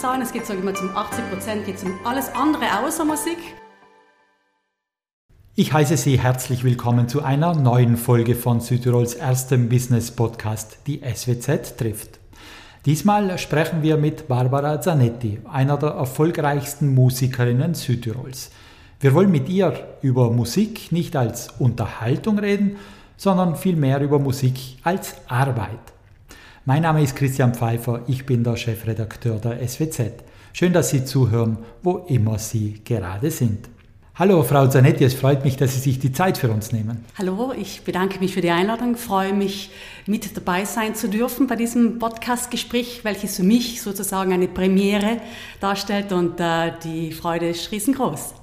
sagen. Es geht so immer zum 80 Prozent geht um alles andere außer Musik. Ich heiße Sie herzlich willkommen zu einer neuen Folge von Südtirols erstem Business Podcast, die SWZ trifft. Diesmal sprechen wir mit Barbara Zanetti, einer der erfolgreichsten Musikerinnen Südtirols. Wir wollen mit ihr über Musik nicht als Unterhaltung reden, sondern vielmehr über Musik als Arbeit. Mein Name ist Christian Pfeiffer, ich bin der Chefredakteur der SWZ. Schön, dass Sie zuhören, wo immer Sie gerade sind. Hallo, Frau Zanetti, es freut mich, dass Sie sich die Zeit für uns nehmen. Hallo, ich bedanke mich für die Einladung, freue mich, mit dabei sein zu dürfen bei diesem Podcast-Gespräch, welches für mich sozusagen eine Premiere darstellt und äh, die Freude ist riesengroß.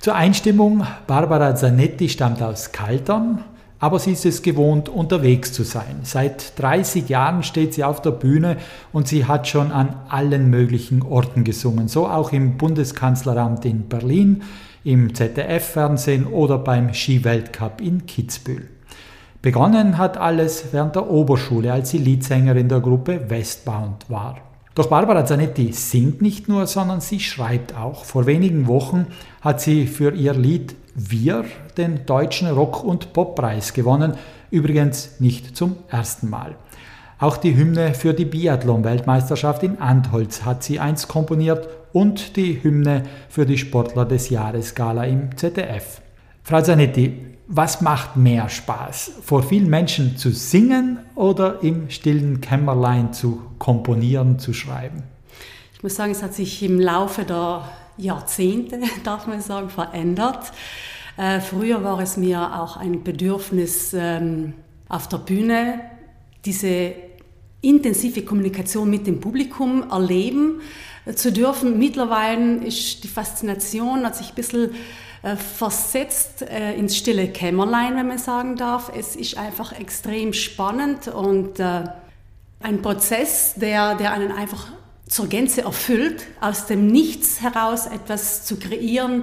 Zur Einstimmung, Barbara Zanetti stammt aus Kaltern, aber sie ist es gewohnt, unterwegs zu sein. Seit 30 Jahren steht sie auf der Bühne und sie hat schon an allen möglichen Orten gesungen, so auch im Bundeskanzleramt in Berlin, im ZDF-Fernsehen oder beim Skiweltcup in Kitzbühel. Begonnen hat alles während der Oberschule, als sie Leadsängerin der Gruppe Westbound war. Doch Barbara Zanetti singt nicht nur, sondern sie schreibt auch. Vor wenigen Wochen hat sie für ihr Lied Wir den deutschen Rock- und Poppreis gewonnen, übrigens nicht zum ersten Mal. Auch die Hymne für die Biathlon-Weltmeisterschaft in Antholz hat sie einst komponiert und die Hymne für die Sportler des Jahres Gala im ZDF. Frau Zanetti, was macht mehr Spaß? Vor vielen Menschen zu singen oder im stillen Kämmerlein zu komponieren, zu schreiben? Ich muss sagen, es hat sich im Laufe der Jahrzehnte, darf man sagen, verändert. Äh, früher war es mir auch ein Bedürfnis, ähm, auf der Bühne diese intensive Kommunikation mit dem Publikum erleben zu dürfen. Mittlerweile ist die Faszination, hat sich ein bisschen äh, versetzt äh, ins stille Kämmerlein, wenn man sagen darf. Es ist einfach extrem spannend und äh, ein Prozess, der, der einen einfach zur Gänze erfüllt, aus dem Nichts heraus etwas zu kreieren,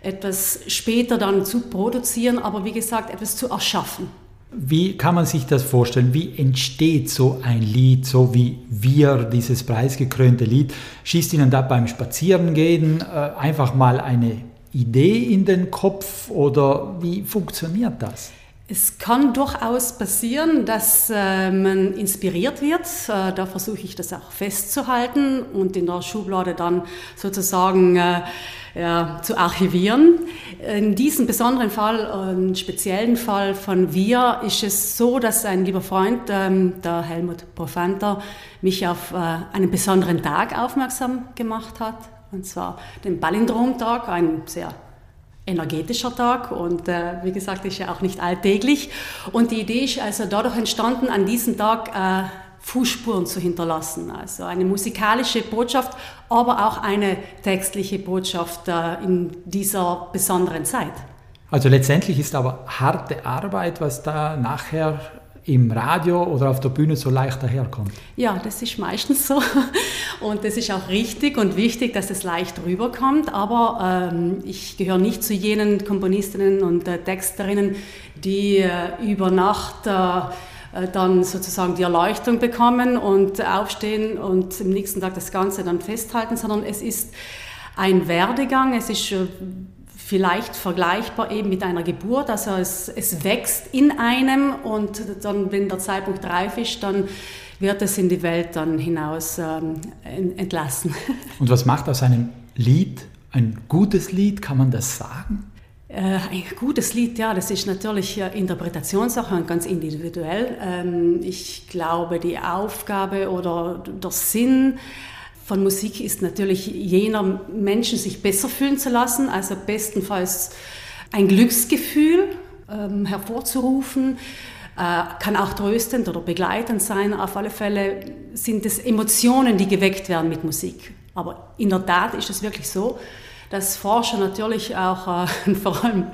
etwas später dann zu produzieren, aber wie gesagt, etwas zu erschaffen. Wie kann man sich das vorstellen? Wie entsteht so ein Lied, so wie wir, dieses preisgekrönte Lied? Schießt Ihnen da beim Spazierengehen äh, einfach mal eine Idee in den Kopf oder wie funktioniert das? Es kann durchaus passieren, dass äh, man inspiriert wird. Äh, da versuche ich das auch festzuhalten und in der Schublade dann sozusagen äh, ja, zu archivieren. In diesem besonderen Fall, einen speziellen Fall von Wir, ist es so, dass ein lieber Freund, ähm, der Helmut Profanter, mich auf äh, einen besonderen Tag aufmerksam gemacht hat. Und zwar den Ballindromtag, ein sehr energetischer Tag und äh, wie gesagt, ist ja auch nicht alltäglich. Und die Idee ist also dadurch entstanden, an diesem Tag äh, Fußspuren zu hinterlassen. Also eine musikalische Botschaft, aber auch eine textliche Botschaft äh, in dieser besonderen Zeit. Also letztendlich ist aber harte Arbeit, was da nachher im Radio oder auf der Bühne so leicht daherkommt. Ja, das ist meistens so. Und das ist auch richtig und wichtig, dass es leicht rüberkommt. Aber ähm, ich gehöre nicht zu jenen Komponistinnen und äh, Texterinnen, die äh, über Nacht äh, äh dann sozusagen die Erleuchtung bekommen und aufstehen und am nächsten Tag das Ganze dann festhalten, sondern es ist ein Werdegang. Es ist äh, vielleicht vergleichbar eben mit einer Geburt. Also es, es wächst in einem und dann, wenn der Zeitpunkt reif ist, dann wird es in die Welt dann hinaus ähm, entlassen. Und was macht aus einem Lied ein gutes Lied? Kann man das sagen? Äh, ein gutes Lied, ja, das ist natürlich Interpretationssache und ganz individuell. Ähm, ich glaube, die Aufgabe oder der Sinn von Musik ist natürlich jener Menschen sich besser fühlen zu lassen, also bestenfalls ein Glücksgefühl ähm, hervorzurufen, äh, kann auch tröstend oder begleitend sein. Auf alle Fälle sind es Emotionen, die geweckt werden mit Musik. Aber in der Tat ist es wirklich so, dass Forscher natürlich auch äh, vor allem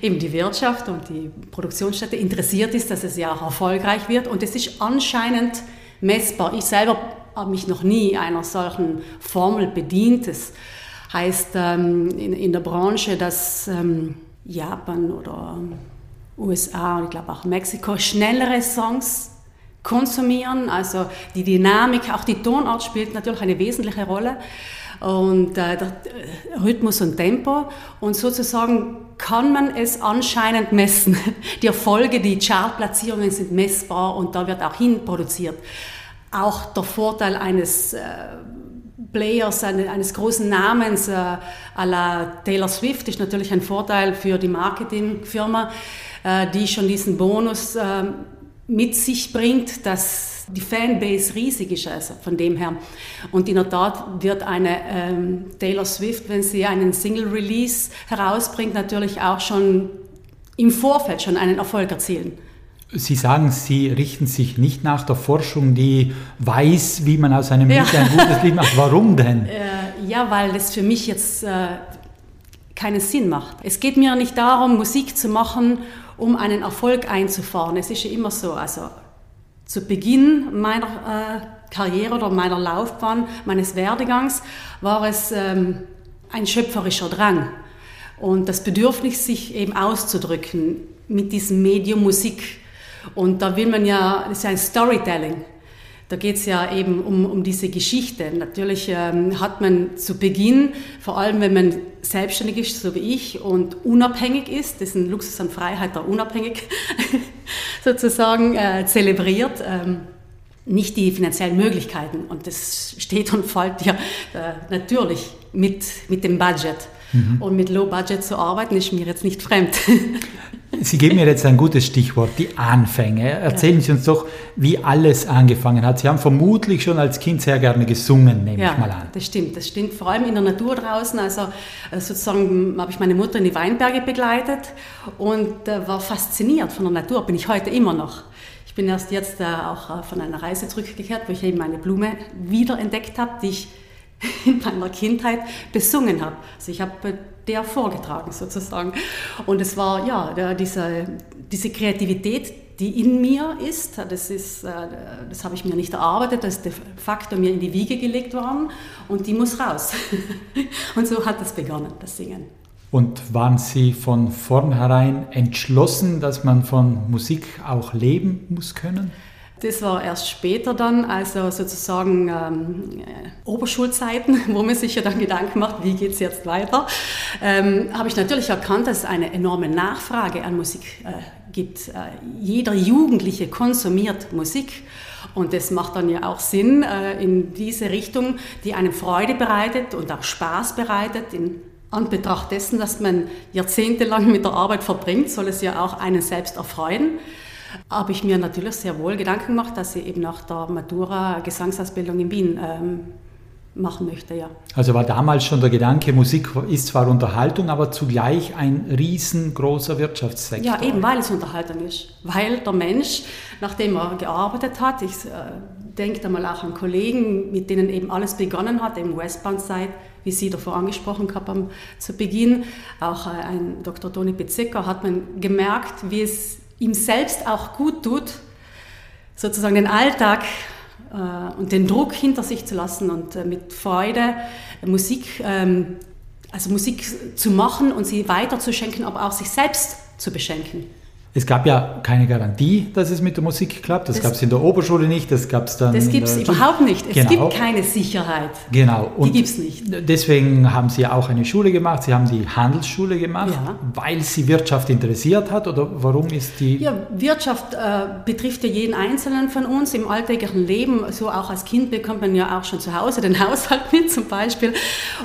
eben die Wirtschaft und die Produktionsstätte interessiert ist, dass es ja auch erfolgreich wird. Und es ist anscheinend messbar. Ich selber mich noch nie einer solchen Formel bedient. Das heißt ähm, in, in, der Branche, dass ähm, Japan oder USA und ich glaube auch Mexiko schnellere Songs konsumieren. Also die Dynamik, auch die Tonart spielt natürlich eine wesentliche Rolle und äh, der Rhythmus und Tempo. Und sozusagen kann man es anscheinend messen. Die Erfolge, die Chartplatzierungen sind messbar und da wird auch hin produziert. Auch der Vorteil eines äh, Players, eines großen Namens äh, à la Taylor Swift ist natürlich ein Vorteil für die Marketingfirma, äh, die schon diesen Bonus äh, mit sich bringt, dass die Fanbase riesig ist, also von dem her. Und in der Tat wird eine ähm, Taylor Swift, wenn sie einen Single-Release herausbringt, natürlich auch schon im Vorfeld schon einen Erfolg erzielen. Sie sagen, Sie richten sich nicht nach der Forschung, die weiß, wie man aus einem Lied ja. ein gutes Lied macht. Warum denn? Äh, ja, weil das für mich jetzt äh, keinen Sinn macht. Es geht mir nicht darum, Musik zu machen, um einen Erfolg einzufahren. Es ist ja immer so. Also zu Beginn meiner äh, Karriere oder meiner Laufbahn, meines Werdegangs, war es ähm, ein schöpferischer Drang und das Bedürfnis, sich eben auszudrücken mit diesem Medium Musik. Und da will man ja, das ist ja ein Storytelling. Da geht es ja eben um, um diese Geschichte. Natürlich ähm, hat man zu Beginn, vor allem wenn man selbstständig ist, so wie ich, und unabhängig ist, das ist ein Luxus an Freiheit, der unabhängig sozusagen äh, zelebriert, ähm, nicht die finanziellen Möglichkeiten. Und das steht und fällt ja äh, natürlich mit, mit dem Budget. Mhm. Und mit Low Budget zu arbeiten, ist mir jetzt nicht fremd. Sie geben mir jetzt ein gutes Stichwort, die Anfänge. Erzählen. Sie uns doch, wie alles angefangen hat. Sie haben vermutlich schon als Kind sehr gerne gesungen, nehme ja, ich mal an. das stimmt. Das stimmt. Vor allem in der Natur draußen. Also äh, sozusagen habe ich meine Mutter in die Weinberge begleitet und äh, war fasziniert von der Natur. Bin ich heute immer noch. Ich bin erst jetzt äh, auch von einer Reise zurückgekehrt, wo ich eben eine Blume wiederentdeckt habe, die ich in meiner Kindheit besungen habe. Also ich habe der vorgetragen sozusagen. Und es war ja diese, diese Kreativität, die in mir ist, das, ist, äh, das habe ich mir nicht erarbeitet, das ist de facto mir in die Wiege gelegt worden und die muss raus. Und so hat es begonnen, das Singen. Und waren Sie von vornherein entschlossen, dass man von Musik auch leben muss können? Das war erst später dann, also sozusagen ähm, äh, Oberschulzeiten, wo man sich ja dann Gedanken macht, wie geht es jetzt weiter, ähm, habe ich natürlich erkannt, dass es eine enorme Nachfrage an Musik äh, gibt. Äh, jeder Jugendliche konsumiert Musik. Und das macht dann ja auch Sinn äh, in diese Richtung, die einem Freude bereitet und auch Spaß bereitet. In Anbetracht dessen, dass man jahrzehntelang mit der Arbeit verbringt, soll es ja auch einen selbst erfreuen habe ich mir natürlich sehr wohl Gedanken gemacht, dass ich eben nach der Matura Gesangsausbildung in Wien ähm, machen möchte, ja. Also war damals schon der Gedanke, Musik ist zwar Unterhaltung, aber zugleich ein riesengroßer Wirtschaftssektor. Ja, eben weil es Unterhaltung ist. Weil der Mensch, nachdem er gearbeitet hat, ich äh, denke da mal auch an Kollegen, mit denen eben alles begonnen hat, im Westbound-Side, wie Sie davor angesprochen haben, zu Beginn, auch äh, ein Dr. Toni Bezekka, hat man gemerkt, wie es ihm selbst auch gut tut, sozusagen den Alltag äh, und den Druck hinter sich zu lassen und äh, mit Freude Musik, ähm, also Musik zu machen und sie weiterzuschenken, aber auch sich selbst zu beschenken. Es gab ja keine Garantie, dass es mit der Musik klappt. Das, das gab es in der Oberschule nicht, das gab es dann. Das gibt es überhaupt nicht. Es genau. gibt keine Sicherheit. Genau. Und die gibt es nicht. Deswegen haben Sie auch eine Schule gemacht. Sie haben die Handelsschule gemacht, ja. weil Sie Wirtschaft interessiert hat oder warum ist die? Ja, Wirtschaft äh, betrifft ja jeden Einzelnen von uns im alltäglichen Leben. So auch als Kind bekommt man ja auch schon zu Hause den Haushalt mit zum Beispiel.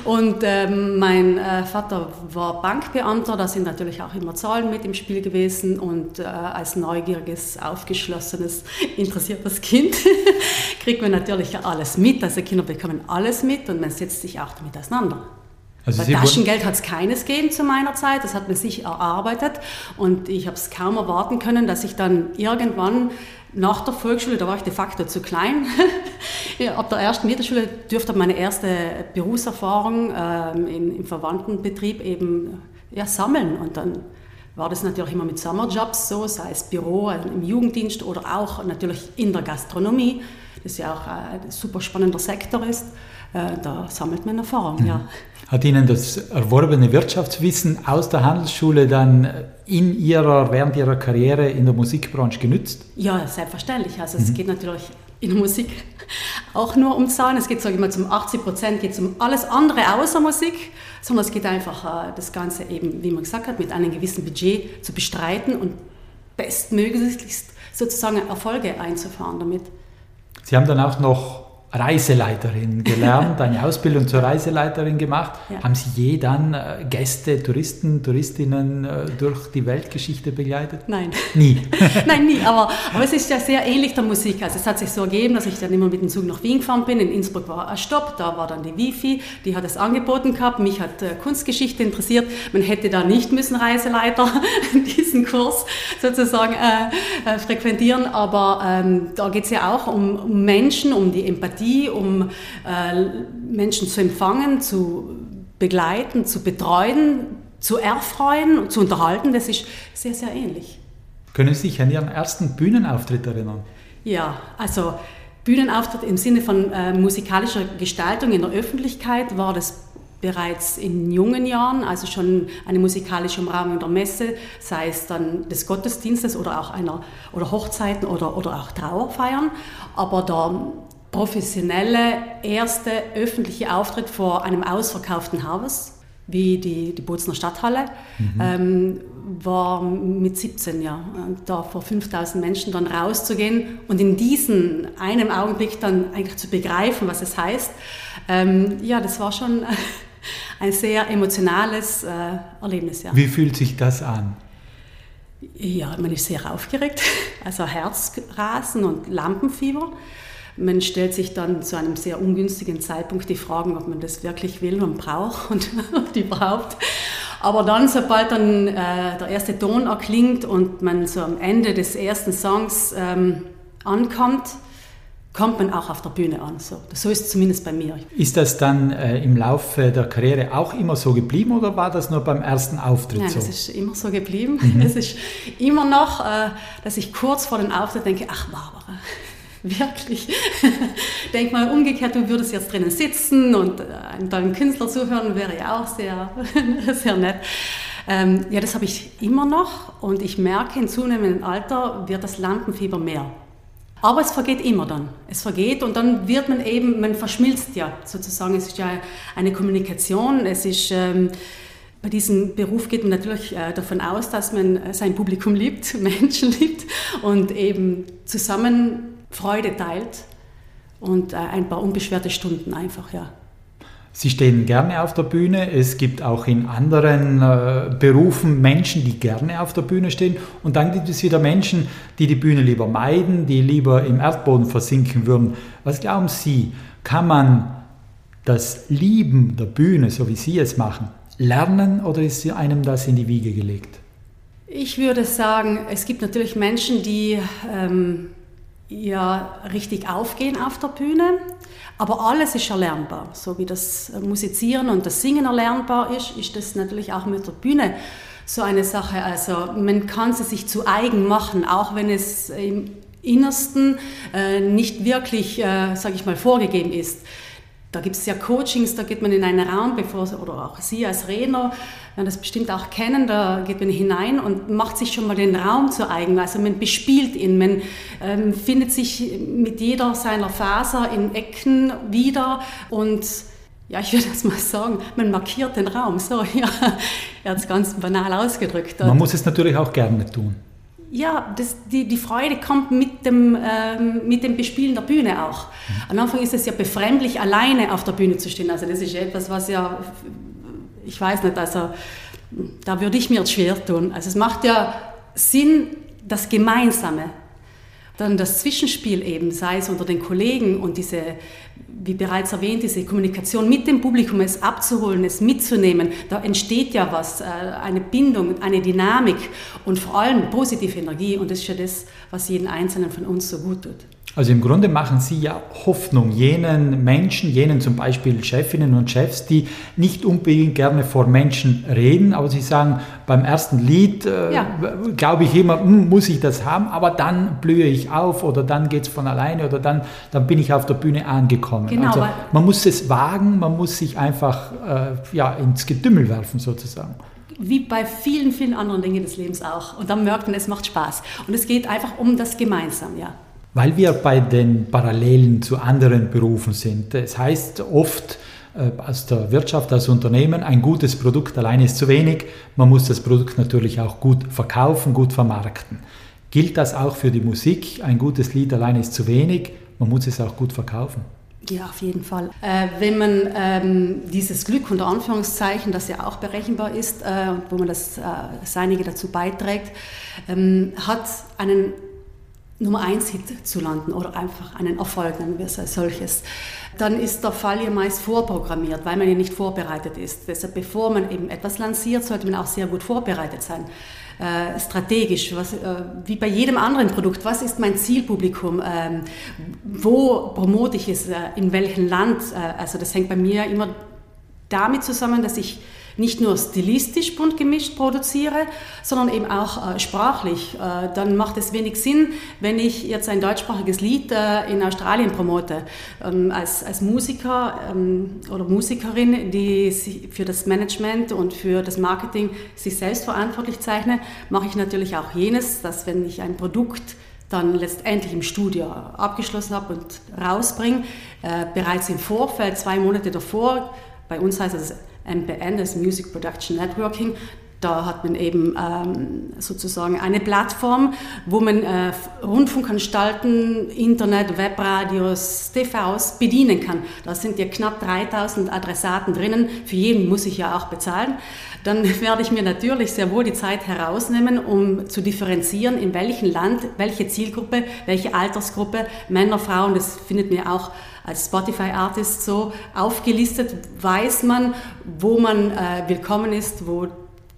Und ähm, mein äh, Vater war Bankbeamter, da sind natürlich auch immer Zahlen mit im Spiel gewesen und und äh, als neugieriges, aufgeschlossenes, interessiertes Kind kriegt man natürlich alles mit. Also Kinder bekommen alles mit und man setzt sich auch damit auseinander. Also Weil Taschengeld hat es keines gegeben zu meiner Zeit, das hat man sich erarbeitet und ich habe es kaum erwarten können, dass ich dann irgendwann nach der Volksschule, da war ich de facto zu klein, ab der ersten Mittelschule dürfte meine erste Berufserfahrung ähm, in, im Verwandtenbetrieb eben ja, sammeln und dann war das natürlich immer mit Sommerjobs so, sei es Büro also im Jugenddienst oder auch natürlich in der Gastronomie, das ja auch ein super spannender Sektor ist. äh, da sammelt man Erfahrung, mhm. ja. Hat Ihnen das erworbene Wirtschaftswissen aus der Handelsschule dann in Ihrer, während Ihrer Karriere in der Musikbranche genützt? Ja, selbstverständlich. Also es mhm. geht natürlich in der Musik auch nur um Zahlen. Es geht, sage ich mal, zum 80 Prozent geht es um alles andere außer Musik, sondern es geht einfach, äh, das Ganze eben, wie man gesagt hat, mit einem gewissen Budget zu bestreiten und bestmöglichst sozusagen Erfolge einzufahren damit. Sie haben dann auch noch Reiseleiterin gelernt, eine Ausbildung zur Reiseleiterin gemacht. Ja. Haben Sie je dann äh, Gäste, Touristen, Touristinnen äh, durch die Weltgeschichte begleitet? Nein. Nie? Nein, nie. Aber, aber es ist ja sehr ähnlich der Musik. Also es hat sich so ergeben, dass ich dann immer mit dem Zug nach Wien gefahren bin. In Innsbruck war ein Stopp, da war dann die Wifi, die hat es angeboten gehabt. Mich hat äh, Kunstgeschichte interessiert. Man hätte da nicht müssen Reiseleiter diesen Kurs sozusagen äh, äh, frequentieren. Aber ähm, da geht es ja auch um, um Menschen, um die Empathie Empathie, um äh, Menschen zu empfangen, zu begleiten, zu betreuen, zu erfreuen, zu unterhalten, das ist sehr, sehr ähnlich. Können Sie sich an Ihren ersten Bühnenauftritt erinnern? Ja, also Bühnenauftritt im Sinne von äh, musikalischer Gestaltung in der Öffentlichkeit war das bereits in jungen Jahren, also schon eine musikalische Umrahmung der Messe, sei es dann des Gottesdienstes oder auch einer oder Hochzeiten oder, oder auch Trauerfeiern. Aber der professionelle erste öffentliche Auftritt vor einem ausverkauften Haus, wie die, die Bozner Stadthalle, mhm. ähm, war mit 17 ja, da vor 5000 Menschen dann rauszugehen und in diesem einen Augenblick dann eigentlich zu begreifen, was es heißt. Ähm, ja, das war schon ein sehr emotionales äh, Erlebnis. Ja. Wie fühlt sich das an? Ja, man ist sehr aufgeregt, also Herzrasen und Lampenfieber. Man stellt sich dann zu einem sehr ungünstigen Zeitpunkt die Fragen, ob man das wirklich will und braucht und überhaupt. Aber dann, sobald dann äh, der erste Ton erklingt und man so am Ende des ersten Songs ähm, ankommt, kommt man auch auf der Bühne an. So, so ist es zumindest bei mir. Ist das dann äh, im Laufe der Karriere auch immer so geblieben oder war das nur beim ersten Auftritt Nein, so? Nein, es ist immer so geblieben. Mhm. Es ist immer noch, äh, dass ich kurz vor dem Auftritt denke, ach Barbara, Wirklich. Denk mal umgekehrt, du würdest jetzt drinnen sitzen und äh, einem tollen Künstler zuhören, wäre ja auch sehr, sehr nett. Ähm, ja, das habe ich immer noch und ich merke, in zunehmendem Alter wird das Lampenfieber mehr. Aber es vergeht immer dann. Es vergeht und dann wird man eben, man verschmilzt ja sozusagen. Es ist ja eine Kommunikation. Es ist, ähm, bei diesem Beruf geht man natürlich äh, davon aus, dass man sein Publikum liebt, Menschen liebt und eben zusammen Freude teilt und äh, ein paar unbeschwerte Stunden einfach, ja. Sie stehen gerne auf der Bühne. Es gibt auch in anderen äh, Berufen Menschen, die gerne auf der Bühne stehen. Und dann gibt es wieder Menschen, die die Bühne lieber meiden, die lieber im Erdboden versinken würden. Was glauben Sie, kann man das Lieben der Bühne, so wie Sie es machen, lernen oder ist einem das in die Wiege gelegt? Ich würde sagen, es gibt natürlich Menschen, die ähm, ja richtig aufgehen auf der Bühne. Aber alles ist erlernbar. So wie das Musizieren und das Singen erlernbar ist, ist das natürlich auch mit der Bühne so eine Sache. Also man kann sie sich zu eigen machen, auch wenn es im Innersten äh, nicht wirklich, äh, sage ich mal, vorgegeben ist. Da gibt es ja Coachings, da geht man in einen Raum, bevor, oder auch Sie als Redner werden das bestimmt auch kennen, da geht man hinein und macht sich schon mal den Raum zu eigen. Also man bespielt ihn, man ähm, findet sich mit jeder seiner Faser in Ecken wieder und ja, ich würde das mal sagen, man markiert den Raum. So, ja, er hat es ganz banal ausgedrückt. Man muss es natürlich auch gerne tun ja, das, die, die Freude kommt mit dem, ähm, mit dem Bespielen der Bühne auch. Mhm. Am Anfang ist es ja befremdlich, alleine auf der Bühne zu stehen. Also das ist etwas, was ja, ich weiß nicht, also da würde ich mir schwer tun. Also es macht ja Sinn, das Gemeinsame dann das Zwischenspiel eben, sei es unter den Kollegen und diese, wie bereits erwähnt, diese Kommunikation mit dem Publikum, es abzuholen, es mitzunehmen, da entsteht ja was, äh, eine Bindung, eine Dynamik und vor allem positive Energie und das ist ja das, was jeden Einzelnen von uns so gut tut. Also im Grunde machen Sie ja Hoffnung jenen Menschen, jenen zum Beispiel Chefinnen und Chefs, die nicht unbedingt gerne vor Menschen reden, aber sie sagen, beim ersten Lied äh, ja. glaube ich immer, hm, muss ich das haben, aber dann blühe ich auf oder dann geht es von alleine oder dann, dann bin ich auf der Bühne angekommen. Genau, also man muss es wagen, man muss sich einfach äh, ja, ins Getümmel werfen sozusagen wie bei vielen, vielen anderen Dingen des Lebens auch. Und dann merkt man, es macht Spaß. Und es geht einfach um das Gemeinsam, ja. Weil wir bei den Parallelen zu anderen Berufen sind. Es heißt oft äh, aus der Wirtschaft, als Unternehmen, ein gutes Produkt alleine ist zu wenig. Man muss das Produkt natürlich auch gut verkaufen, gut vermarkten. Gilt das auch für die Musik? Ein gutes Lied alleine ist zu wenig. Man muss es auch gut verkaufen. Ja, auf jeden Fall. Äh, wenn man ähm, dieses Glück unter Anführungszeichen, das ja auch berechenbar ist äh, wo man das, äh, Seinige dazu beiträgt, ähm, hat, einen Nummer 1 Hit zu landen oder einfach einen Erfolg, nennen wir es als solches, dann ist der Fall ja meist vorprogrammiert, weil man ja nicht vorbereitet ist. Deshalb, bevor man eben etwas lanciert, sollte man auch sehr gut vorbereitet sein. Äh, strategisch, was, äh, wie bei jedem anderen Produkt, was ist mein Zielpublikum, ähm, wo promote ich es, äh, in welchem Land, äh, also das hängt bei mir immer damit zusammen, dass ich nicht nur stilistisch bunt gemischt produziere, sondern eben auch äh, sprachlich. Äh, dann macht es wenig Sinn, wenn ich jetzt ein deutschsprachiges Lied äh, in Australien promote. Ähm, als, als Musiker ähm, oder Musikerin, die sich für das Management und für das Marketing sich selbst verantwortlich zeichne, mache ich natürlich auch jenes, dass wenn ich ein Produkt dann letztendlich im Studio abgeschlossen habe und rausbringe, äh, bereits im Vorfeld, zwei Monate davor, bei uns heißt es MPN, das Music Production Networking. Da hat man eben ähm, sozusagen eine Plattform, wo man äh, Rundfunkanstalten, Internet, Webradios, TVs bedienen kann. Da sind ja knapp 3000 Adressaten drinnen. Für jeden muss ich ja auch bezahlen. Dann werde ich mir natürlich sehr wohl die Zeit herausnehmen, um zu differenzieren, in welchem Land, welche Zielgruppe, welche Altersgruppe, Männer, Frauen, das findet mir auch als Spotify-Artist so aufgelistet, weiß man, wo man äh, willkommen ist, wo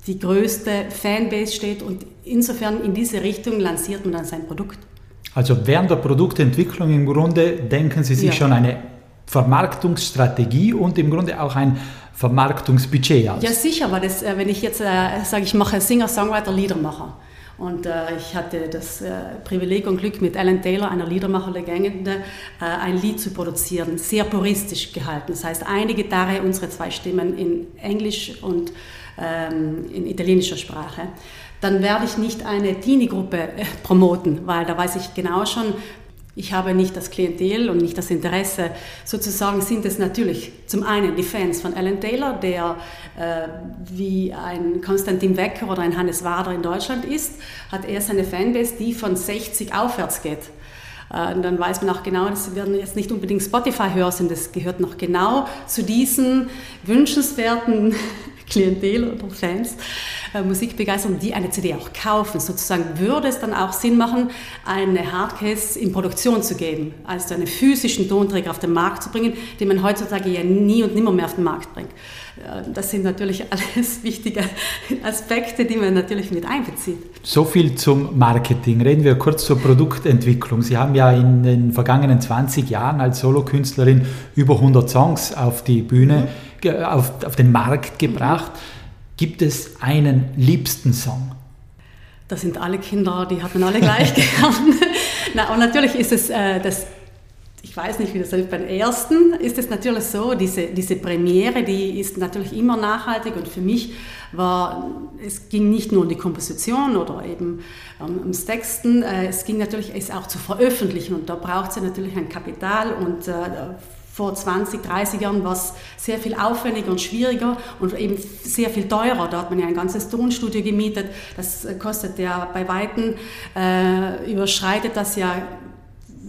die größte Fanbase steht und insofern in diese Richtung lanciert man dann sein Produkt. Also während der Produktentwicklung im Grunde denken Sie sich ja. schon eine Vermarktungsstrategie und im Grunde auch ein Vermarktungsbudget aus. Ja, sicher, weil das, äh, wenn ich jetzt äh, sage, ich mache Singer-Songwriter, Liedermacher und äh, ich hatte das äh, Privileg und Glück, mit Alan Taylor, einer Liedermacherlegende, äh, ein Lied zu produzieren, sehr puristisch gehalten. Das heißt, eine Gitarre, unsere zwei Stimmen in Englisch und ähm, in italienischer Sprache. Dann werde ich nicht eine Teenie-Gruppe äh, promoten, weil da weiß ich genau schon, ich habe nicht das Klientel und nicht das Interesse. Sozusagen sind es natürlich zum einen die Fans von Alan Taylor, der äh, wie ein Konstantin Wecker oder ein Hannes Wader in Deutschland ist, hat er seine Fanbase, die von 60 aufwärts geht. Äh, und dann weiß man auch genau, das werden jetzt nicht unbedingt Spotify-Hörer sind, das gehört noch genau zu diesen wünschenswerten Klientel oder Fans, äh, Musikbegeisterung, die eine CD auch kaufen. Sozusagen würde es dann auch Sinn machen, eine Hardcase in Produktion zu geben, also einen physischen Tonträger auf den Markt zu bringen, den man heutzutage ja nie und nimmer mehr auf den Markt bringt. Äh, das sind natürlich alles wichtige Aspekte, die man natürlich mit einbezieht. So viel zum Marketing. Reden wir kurz zur Produktentwicklung. Sie haben ja in den vergangenen 20 Jahren als Solokünstlerin über 100 Songs auf die Bühne, mhm. auf, auf den Markt gebracht. Gibt es einen liebsten Song? Das sind alle Kinder, die hat man alle gleich gern. Na, und natürlich ist es äh, das ich weiß nicht, wie das ist. Beim ersten ist es natürlich so, diese, diese Premiere, die ist natürlich immer nachhaltig und für mich war, es ging nicht nur um die Komposition oder eben um, ums Texten, äh, es ging natürlich es auch zu veröffentlichen und da braucht es natürlich ein Kapital und äh, vor 20, 30 Jahren war es sehr viel aufwendiger und schwieriger und eben sehr viel teurer. Da hat man ja ein ganzes Tonstudio gemietet. Das kostet ja bei Weitem, äh, überschreitet das ja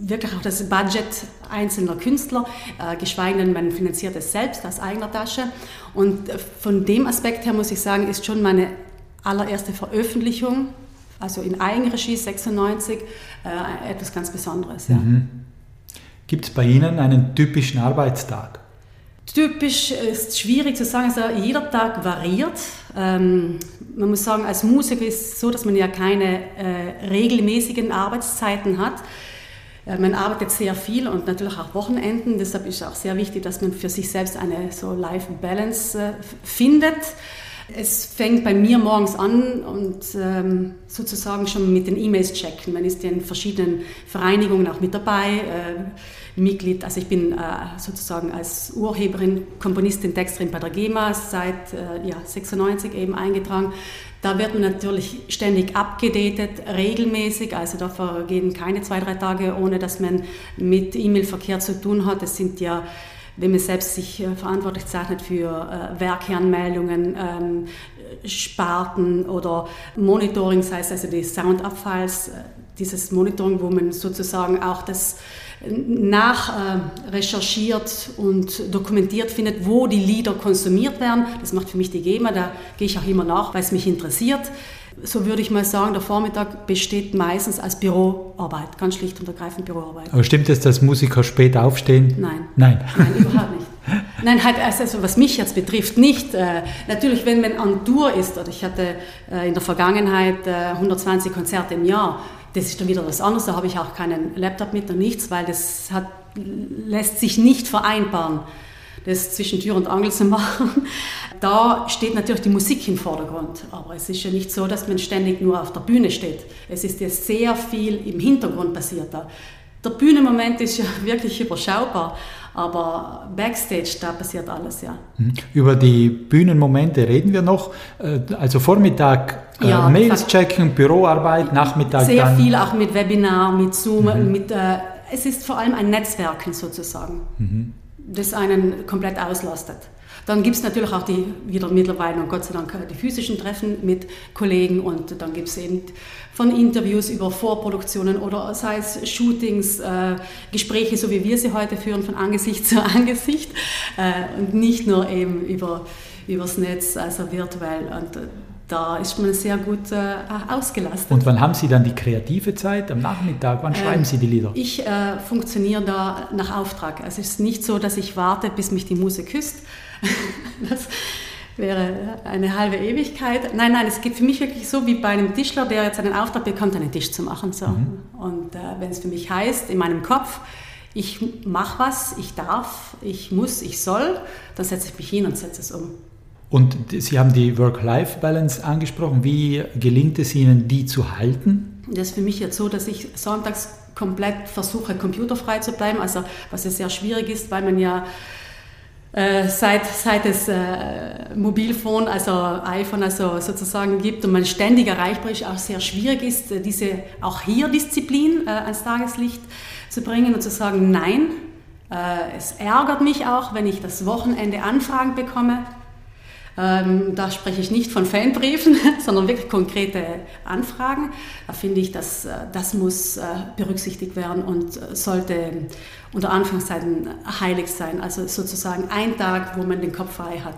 wirklich auch das Budget einzelner Künstler, äh, geschweige denn man finanziert es selbst aus eigener Tasche. Und von dem Aspekt her muss ich sagen, ist schon meine allererste Veröffentlichung, also in Eigenregie 96, äh, etwas ganz Besonderes. Ja. Mhm. Gibt es bei Ihnen einen typischen Arbeitstag? Typisch ist schwierig zu sagen, also jeder Tag variiert. Ähm, man muss sagen, als Musiker ist es so, dass man ja keine äh, regelmäßigen Arbeitszeiten hat. Äh, man arbeitet sehr viel und natürlich auch Wochenenden. Deshalb ist es auch sehr wichtig, dass man für sich selbst eine so Life-Balance äh, findet. Es fängt bei mir morgens an und ähm, sozusagen schon mit den E-Mails checken. Man ist in verschiedenen Vereinigungen auch mit dabei. Äh, Mitglied, also ich bin äh, sozusagen als Urheberin, Komponistin, Texterin bei der GEMA seit äh, ja, 96 eben eingetragen. Da wird man natürlich ständig abgedatet, regelmäßig, also da vergehen keine zwei, drei Tage, ohne dass man mit E-Mail-Verkehr zu tun hat. Es sind ja wenn man selbst sich äh, verantwortlich zeichnet für äh, Werkeanmeldungen, ähm, Sparten oder Monitoring, das heißt also die Soundabfalls, äh, dieses Monitoring, wo man sozusagen auch das nachrecherchiert äh, und dokumentiert findet, wo die Lieder konsumiert werden. Das macht für mich die GEMA, da gehe ich auch immer nach, weil es mich interessiert so würde ich mal sagen, der Vormittag besteht meistens als Büroarbeit, ganz schlicht und ergreifend Büroarbeit. Aber stimmt es, dass Musiker spät aufstehen? Nein. Nein. Nein, überhaupt nicht. Nein, halt, also was mich jetzt betrifft, nicht. Äh, natürlich, wenn man an Tour ist, oder ich hatte äh, in der Vergangenheit äh, 120 Konzerte im Jahr, das ist dann wieder was anderes, da habe ich auch keinen Laptop mit und nichts, weil das hat, lässt sich nicht vereinbaren das zwischen Tür und Angel zu machen. Da steht natürlich die Musik im Vordergrund, aber es ist ja nicht so, dass man ständig nur auf der Bühne steht. Es ist ja sehr viel im Hintergrund passiert da. Der Bühnenmoment ist ja wirklich überschaubar, aber Backstage, da passiert alles, ja. Mhm. Über die Bühnenmomente reden wir noch. Äh, also Vormittag äh, ja, Mails checken, Büroarbeit, Nachmittag Sehr dann viel auch mit Webinar, mit Zoom, mhm. mit, äh, es ist vor allem ein Netzwerken sozusagen. Mhm das einen komplett auslastet. Dann gibt es natürlich auch die wieder mittlerweile und Gott sei Dank die physischen Treffen mit Kollegen und dann gibt es eben von Interviews über Vorproduktionen oder sei es Shootings, äh, Gespräche, so wie wir sie heute führen, von Angesicht zu Angesicht äh, und nicht nur eben über übers Netz, also virtuell. Und äh, da ist man sehr gut äh, ausgelastet. Und wann haben Sie dann die kreative Zeit? Am Nachmittag? Wann schreiben äh, Sie die Lieder? Ich äh, funktioniere da nach Auftrag. Also es ist nicht so, dass ich warte, bis mich die Muse küsst. das wäre eine halbe Ewigkeit. Nein, nein, es geht für mich wirklich so wie bei einem Tischler, der jetzt einen Auftrag bekommt, einen Tisch zu machen. So. Mhm. Und äh, wenn es für mich heißt, in meinem Kopf, ich mache was, ich darf, ich muss, ich soll, dann setze ich mich hin und setze es um. Und Sie haben die Work-Life-Balance angesprochen. Wie gelingt es Ihnen, die zu halten? Das ist für mich jetzt so, dass ich sonntags komplett versuche, computerfrei zu bleiben. Also, was ja sehr schwierig ist, weil man ja äh, seit, seit es äh, Mobilfon, also iPhone, also sozusagen gibt und man ständig erreichbar ist, auch sehr schwierig ist, äh, diese auch hier Disziplin äh, ans Tageslicht zu bringen und zu sagen, nein, äh, es ärgert mich auch, wenn ich das Wochenende Anfragen bekomme ähm, da spreche ich nicht von Fanbriefen, sondern wirklich konkrete Anfragen. Da finde ich, dass äh, das muss äh, berücksichtigt werden und äh, sollte unter Anführungszeichen heilig sein. Also sozusagen ein Tag, wo man den Kopf frei hat.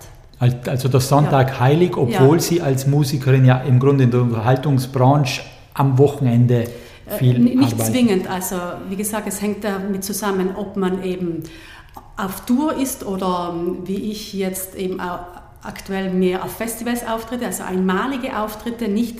Also der Sonntag ja. heilig, obwohl ja. Sie als Musikerin ja im Grunde in der Unterhaltungsbranche am Wochenende viel Nicht arbeiten. zwingend. Also wie gesagt, es hängt damit zusammen, ob man eben auf Tour ist oder ähm, wie ich jetzt eben auch aktuell mehr auf Festivals auftritte, also einmalige Auftritte, nicht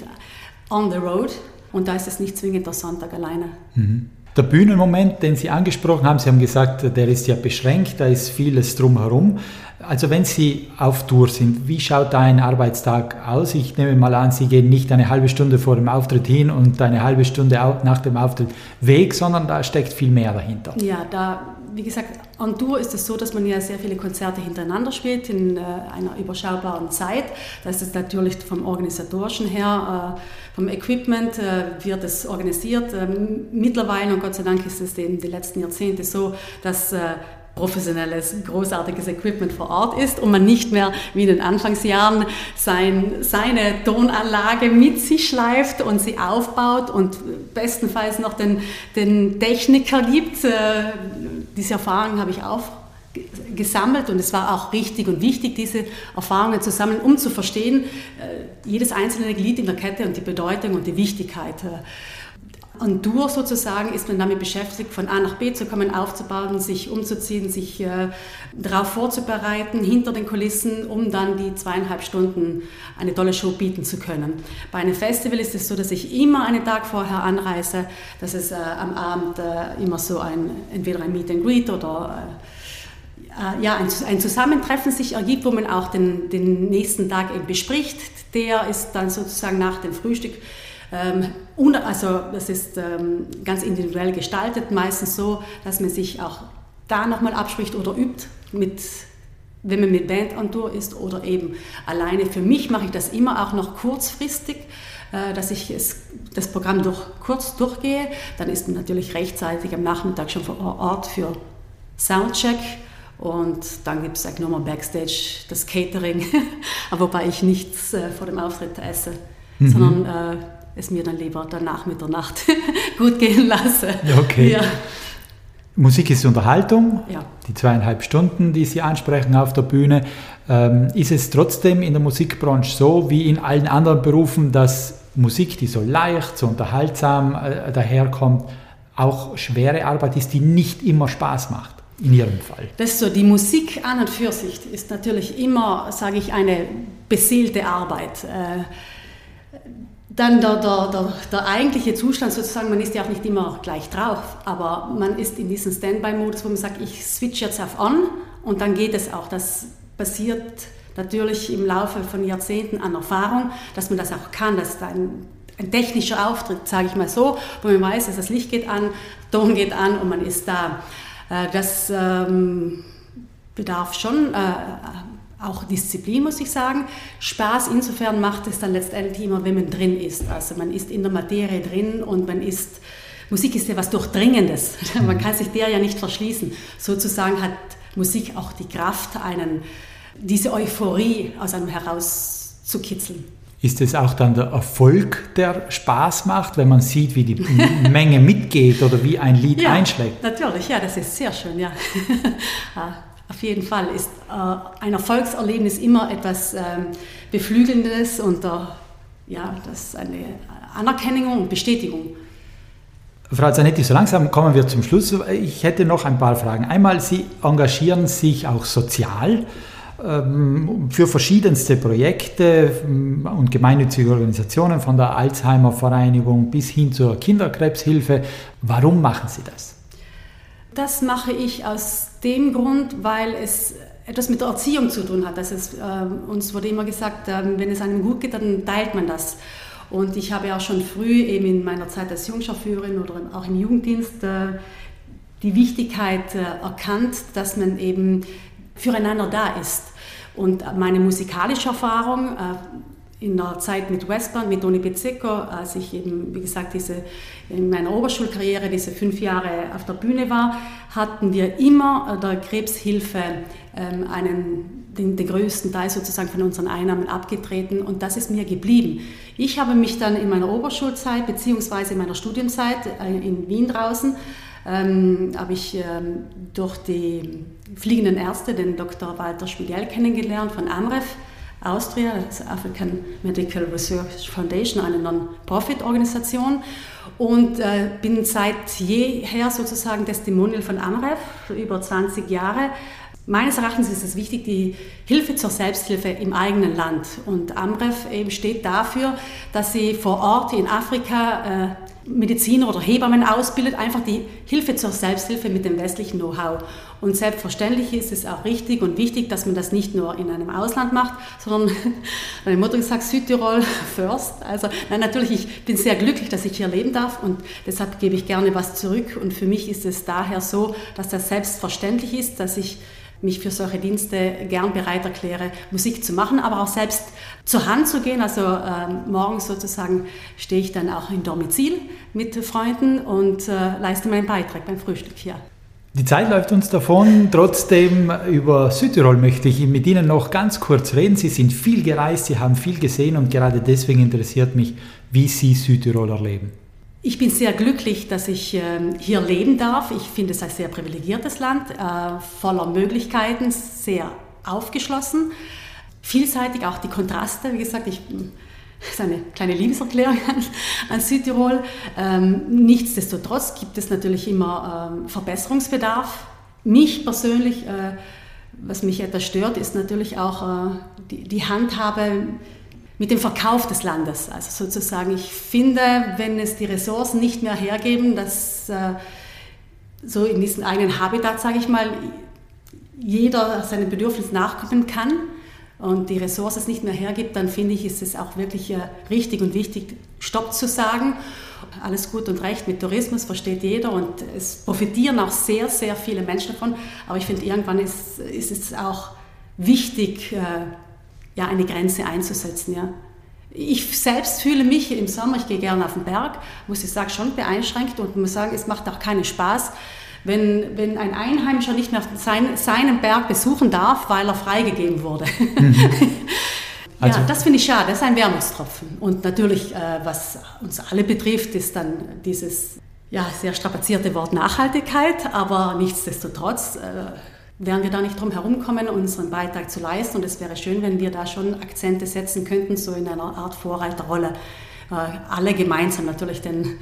on the road. Und da ist es nicht zwingend der Sonntag alleine. Mhm. Der Bühnenmoment, den Sie angesprochen haben, Sie haben gesagt, der ist ja beschränkt, da ist vieles drumherum. Also wenn Sie auf Tour sind, wie schaut da ein Arbeitstag aus? Ich nehme mal an, Sie gehen nicht eine halbe Stunde vor dem Auftritt hin und eine halbe Stunde nach dem Auftritt weg, sondern da steckt viel mehr dahinter. Ja, da wie gesagt, on Tour ist es so, dass man ja sehr viele Konzerte hintereinander spielt in äh, einer überschaubaren Zeit. Da ist natürlich vom Organisatorischen her, äh, vom Equipment äh, wird es organisiert. Ähm, mittlerweile, und Gott sei Dank ist es in den letzten Jahrzehnten so, dass äh, professionelles, großartiges Equipment vor Ort ist und man nicht mehr wie in den Anfangsjahren sein, seine Tonanlage mit sich schleift und sie aufbaut und bestenfalls noch den, den Techniker gibt. Äh, diese Erfahrungen habe ich auch gesammelt und es war auch richtig und wichtig, diese Erfahrungen zu sammeln, um zu verstehen, äh, jedes einzelne Glied in der Kette und die Bedeutung und die Wichtigkeit. On Tour sozusagen ist man damit beschäftigt, von A nach B zu kommen, aufzubauen, sich umzuziehen, sich äh, darauf vorzubereiten, hinter den Kulissen, um dann die zweieinhalb Stunden eine tolle Show bieten zu können. Bei einem Festival ist es so, dass ich immer einen Tag vorher anreise, dass es äh, am Abend äh, immer so ein, entweder ein Meet and Greet oder äh, ja, ein, ein, Zusammentreffen sich ergibt, wo man auch den, den nächsten Tag eben bespricht. Der ist dann sozusagen nach dem Frühstück ähm, also das ist ähm, ganz individuell gestaltet, meistens so, dass man sich auch da nochmal abspricht oder übt, mit, wenn man mit Band on Tour ist oder eben alleine. Für mich mache ich das immer auch noch kurzfristig äh, dass ich es, das Programm durch, kurz durchgehe. Dann ist man natürlich rechtzeitig am Nachmittag schon vor Ort für Soundcheck. Und dann gibt es eigentlich nochmal Backstage das Catering, wobei ich nichts äh, vor dem Auftritt esse, mhm. sondern äh, es mir dann lieber danach mit der Nacht gut gehen lasse. Okay. Ja. Musik ist Unterhaltung, ja. die zweieinhalb Stunden, die Sie ansprechen auf der Bühne. Ähm, ist es trotzdem in der Musikbranche so, wie in allen anderen Berufen, dass Musik, die so leicht, so unterhaltsam äh, daherkommt, auch schwere Arbeit ist, die nicht immer Spaß macht? In Ihrem Fall. Das ist so, die Musik an und für sich ist natürlich immer, sage ich, eine beseelte Arbeit. Dann der, der, der, der, eigentliche Zustand sozusagen, man ist ja auch nicht immer gleich drauf, aber man ist in diesem Standby-Modus, wo man sagt, ich switch jetzt auf On und dann geht es auch. Das passiert natürlich im Laufe von Jahrzehnten an Erfahrung, dass man das auch kann, dass da ein, ein technischer Auftritt, sage ich mal so, wo man weiß, dass das Licht geht an, Ton geht an und man ist da. Äh, das ähm, bedarf schon äh, auch Disziplin, muss ich sagen. Spaß insofern macht es dann letztendlich immer, wenn man drin ist. Also man ist in der Materie drin und man ist, Musik ist ja was Durchdringendes. Man kann sich der ja nicht verschließen. Sozusagen hat Musik auch die Kraft, einen, diese Euphorie aus einem herauszukitzeln. Ist es auch dann der Erfolg, der Spaß macht, wenn man sieht, wie die Menge mitgeht oder wie ein Lied ja, einschlägt? Natürlich, ja, das ist sehr schön, ja. Auf jeden Fall ist äh, ein Erfolgserlebnis immer etwas ähm, Beflügelndes und äh, ja, das ist eine Anerkennung und Bestätigung. Frau Zanetti, so langsam kommen wir zum Schluss. Ich hätte noch ein paar Fragen. Einmal, Sie engagieren sich auch sozial ähm, für verschiedenste Projekte ähm, und gemeinnützige Organisationen, von der Alzheimer Vereinigung bis hin zur Kinderkrebshilfe. Warum machen Sie das? Das mache ich aus dem Grund, weil es etwas mit der Erziehung zu tun hat. Also es, äh, uns wurde immer gesagt, äh, wenn es einem gut geht, dann teilt man das. Und ich habe auch schon früh eben in meiner Zeit als Jungscharführerin oder auch im Jugenddienst äh, die Wichtigkeit äh, erkannt, dass man eben füreinander da ist. Und meine musikalische Erfahrung äh, in der Zeit mit Westband, mit Toni Pizzico, als ich eben, wie gesagt, diese, in meiner Oberschulkarriere diese fünf Jahre auf der Bühne war, hatten wir immer der Krebshilfe ähm, einen, den, den, größten Teil sozusagen von unseren Einnahmen abgetreten und das ist mir geblieben. Ich habe mich dann in meiner Oberschulzeit beziehungsweise in meiner Studienzeit äh, in Wien draußen ähm, habe ich ähm, durch die fliegenden Ärzte den Dr. Walter Spiegel kennengelernt von AMREF Austria, das African Medical Research Foundation, eine Non-Profit-Organisation und äh, bin seit jeher sozusagen Testimonial von AMREF, über 20 Jahre. Meines Erachtens ist es wichtig, die Hilfe zur Selbsthilfe im eigenen Land. Und AMREF eben steht dafür, dass sie vor Ort in Afrika äh, Mediziner oder Hebammen ausbildet, einfach die Hilfe zur Selbsthilfe mit dem westlichen Know-how. Und selbstverständlich ist es auch richtig und wichtig, dass man das nicht nur in einem Ausland macht, sondern meine Mutter sagt Südtirol first. Also nein, natürlich, ich bin sehr glücklich, dass ich hier leben darf und deshalb gebe ich gerne was zurück. Und für mich ist es daher so, dass das selbstverständlich ist, dass ich mich für solche Dienste gern bereit erkläre, Musik zu machen, aber auch selbst zur Hand zu gehen. Also äh, morgens sozusagen stehe ich dann auch im Domizil mit Freunden und äh, leiste meinen Beitrag beim Frühstück hier. Die Zeit läuft uns davon. Trotzdem über Südtirol möchte ich mit Ihnen noch ganz kurz reden. Sie sind viel gereist, Sie haben viel gesehen und gerade deswegen interessiert mich, wie Sie Südtirol erleben. Ich bin sehr glücklich, dass ich ähm, hier leben darf. Ich finde es ein sehr privilegiertes Land, äh, voller Möglichkeiten, sehr aufgeschlossen, vielseitig, auch die Kontraste. Wie gesagt, ich Das ist eine kleine Liebeserklärung an, an Südtirol. Ähm, nichtsdestotrotz gibt es natürlich immer ähm, Verbesserungsbedarf. Mich persönlich, äh, was mich etwas stört, ist natürlich auch äh, die, die Handhabe mit dem Verkauf des Landes. Also sozusagen, ich finde, wenn es die Ressourcen nicht mehr hergeben, dass äh, so in diesem eigenen Habitat, sage ich mal, jeder seinen Bedürfnissen nachkommen kann und die Ressource es nicht mehr hergibt, dann finde ich, ist es auch wirklich äh, richtig und wichtig, Stopp zu sagen. Alles gut und recht mit Tourismus versteht jeder und es profitieren auch sehr, sehr viele Menschen davon. Aber ich finde, irgendwann ist, ist es auch wichtig, äh, ja, eine Grenze einzusetzen. Ja. Ich selbst fühle mich im Sommer, ich gehe gerne auf den Berg, muss ich sagen, schon beeinschränkt und muss sagen, es macht auch keinen Spaß, wenn, wenn ein Einheimischer nicht mehr sein, seinen Berg besuchen darf, weil er freigegeben wurde. Mhm. Also ja, das finde ich schade, das ist ein Wermutstropfen. Und natürlich, äh, was uns alle betrifft, ist dann dieses ja, sehr strapazierte Wort Nachhaltigkeit, aber nichtsdestotrotz äh, werden wir da nicht drum herumkommen, unseren Beitrag zu leisten. Und es wäre schön, wenn wir da schon Akzente setzen könnten, so in einer Art Vorreiterrolle. Äh, alle gemeinsam natürlich, denn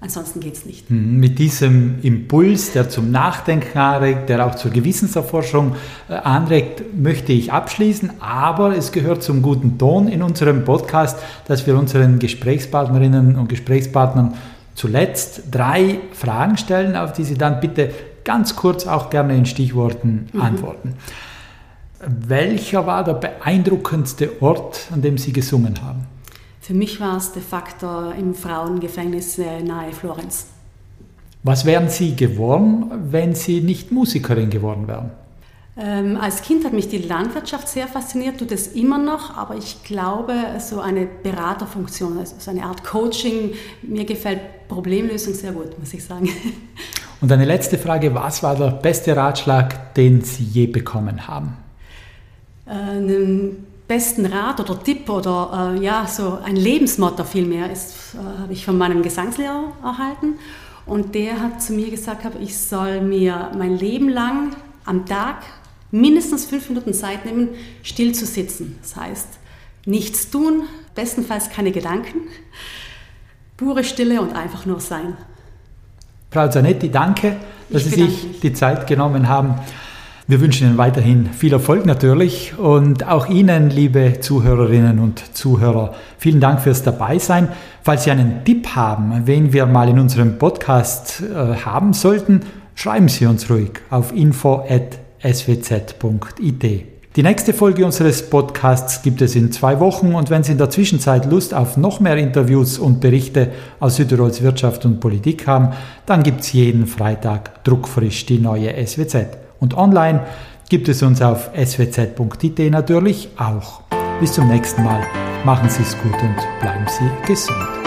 ansonsten geht es nicht. Mhm, mit diesem Impuls, der zum Nachdenken anregt, der auch zur Gewissenserforschung äh, anregt, möchte ich abschließen. Aber es gehört zum guten Ton in unserem Podcast, dass wir unseren Gesprächspartnerinnen und Gesprächspartnern zuletzt drei Fragen stellen, auf die sie dann bitte ganz kurz auch gerne in Stichworten mhm. antworten. Welcher war der beeindruckendste Ort, an dem Sie gesungen haben? Für mich war es de facto im Frauengefängnis äh, nahe Florenz. Was wären Sie geworden, wenn Sie nicht Musikerin geworden wären? Ähm, als Kind hat mich die Landwirtschaft sehr fasziniert, tut es immer noch, aber ich glaube, so eine Beraterfunktion, also so eine Art Coaching, mir gefällt Problemlösung sehr gut, muss ich sagen. Und eine letzte Frage, was war der beste Ratschlag, den Sie je bekommen haben? Einen besten Rat oder Tipp oder äh, ja, so ein Lebensmotto vielmehr äh, habe ich von meinem Gesangslehrer erhalten. Und der hat zu mir gesagt, ich soll mir mein Leben lang am Tag mindestens fünf Minuten Zeit nehmen, still zu sitzen. Das heißt, nichts tun, bestenfalls keine Gedanken, pure Stille und einfach nur sein. Frau Zanetti, danke, dass Sie sich mich. die Zeit genommen haben. Wir wünschen Ihnen weiterhin viel Erfolg natürlich und auch Ihnen, liebe Zuhörerinnen und Zuhörer, vielen Dank fürs Dabeisein. Falls Sie einen Tipp haben, wen wir mal in unserem Podcast äh, haben sollten, schreiben Sie uns ruhig auf info.swz.it. Die nächste Folge unseres Podcasts gibt es in zwei Wochen und wenn Sie in der Zwischenzeit Lust auf noch mehr Interviews und Berichte aus Südtirols Wirtschaft und Politik haben, dann gibt es jeden Freitag druckfrisch die neue SWZ. Und online gibt es uns auf swz.it natürlich auch. Bis zum nächsten Mal. Machen Sie es gut und bleiben Sie gesund.